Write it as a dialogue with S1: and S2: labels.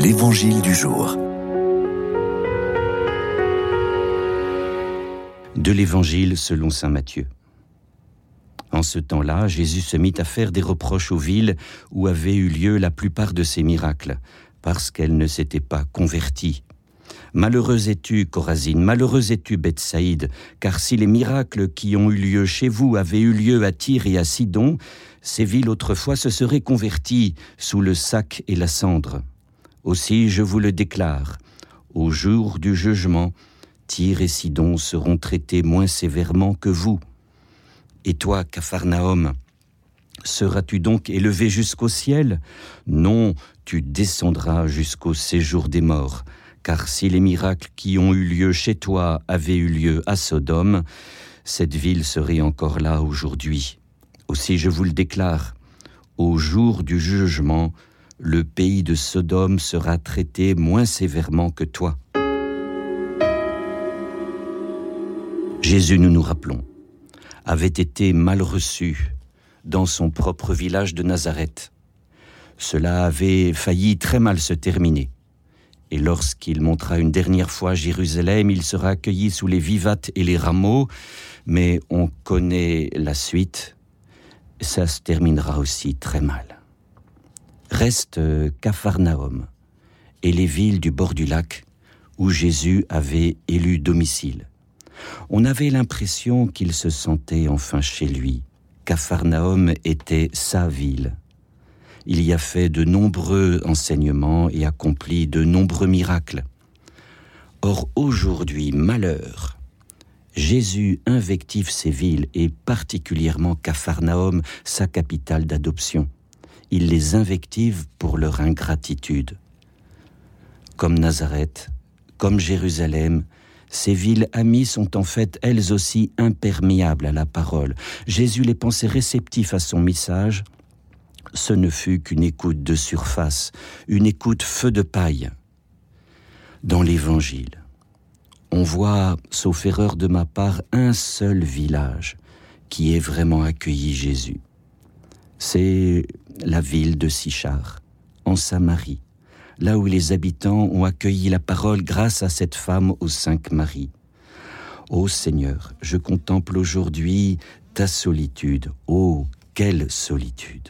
S1: L'Évangile du jour.
S2: De l'Évangile selon Saint Matthieu. En ce temps-là, Jésus se mit à faire des reproches aux villes où avaient eu lieu la plupart de ses miracles, parce qu'elles ne s'étaient pas converties. Malheureux es-tu, Corazine, malheureux es-tu, Bethsaïde, car si les miracles qui ont eu lieu chez vous avaient eu lieu à Tyr et à Sidon, ces villes autrefois se seraient converties sous le sac et la cendre. Aussi, je vous le déclare, au jour du jugement, Tyr et Sidon seront traités moins sévèrement que vous. Et toi, Capharnaüm, seras-tu donc élevé jusqu'au ciel? Non, tu descendras jusqu'au séjour des morts, car si les miracles qui ont eu lieu chez toi avaient eu lieu à Sodome, cette ville serait encore là aujourd'hui. Aussi je vous le déclare, au jour du jugement, le pays de Sodome sera traité moins sévèrement que toi. Jésus, nous nous rappelons, avait été mal reçu dans son propre village de Nazareth. Cela avait failli très mal se terminer. Et lorsqu'il montra une dernière fois Jérusalem, il sera accueilli sous les vivates et les rameaux, mais on connaît la suite, ça se terminera aussi très mal reste Capharnaüm et les villes du bord du lac où Jésus avait élu domicile. On avait l'impression qu'il se sentait enfin chez lui. Capharnaüm était sa ville. Il y a fait de nombreux enseignements et accompli de nombreux miracles. Or aujourd'hui, malheur, Jésus invective ces villes et particulièrement Capharnaüm, sa capitale d'adoption il les invective pour leur ingratitude. Comme Nazareth, comme Jérusalem, ces villes amies sont en fait elles aussi imperméables à la parole. Jésus les pensait réceptifs à son message. Ce ne fut qu'une écoute de surface, une écoute feu de paille. Dans l'Évangile, on voit, sauf erreur de ma part, un seul village qui ait vraiment accueilli Jésus. C'est la ville de Sichar, en Samarie, là où les habitants ont accueilli la parole grâce à cette femme aux cinq maris. Ô Seigneur, je contemple aujourd'hui ta solitude. Ô, quelle solitude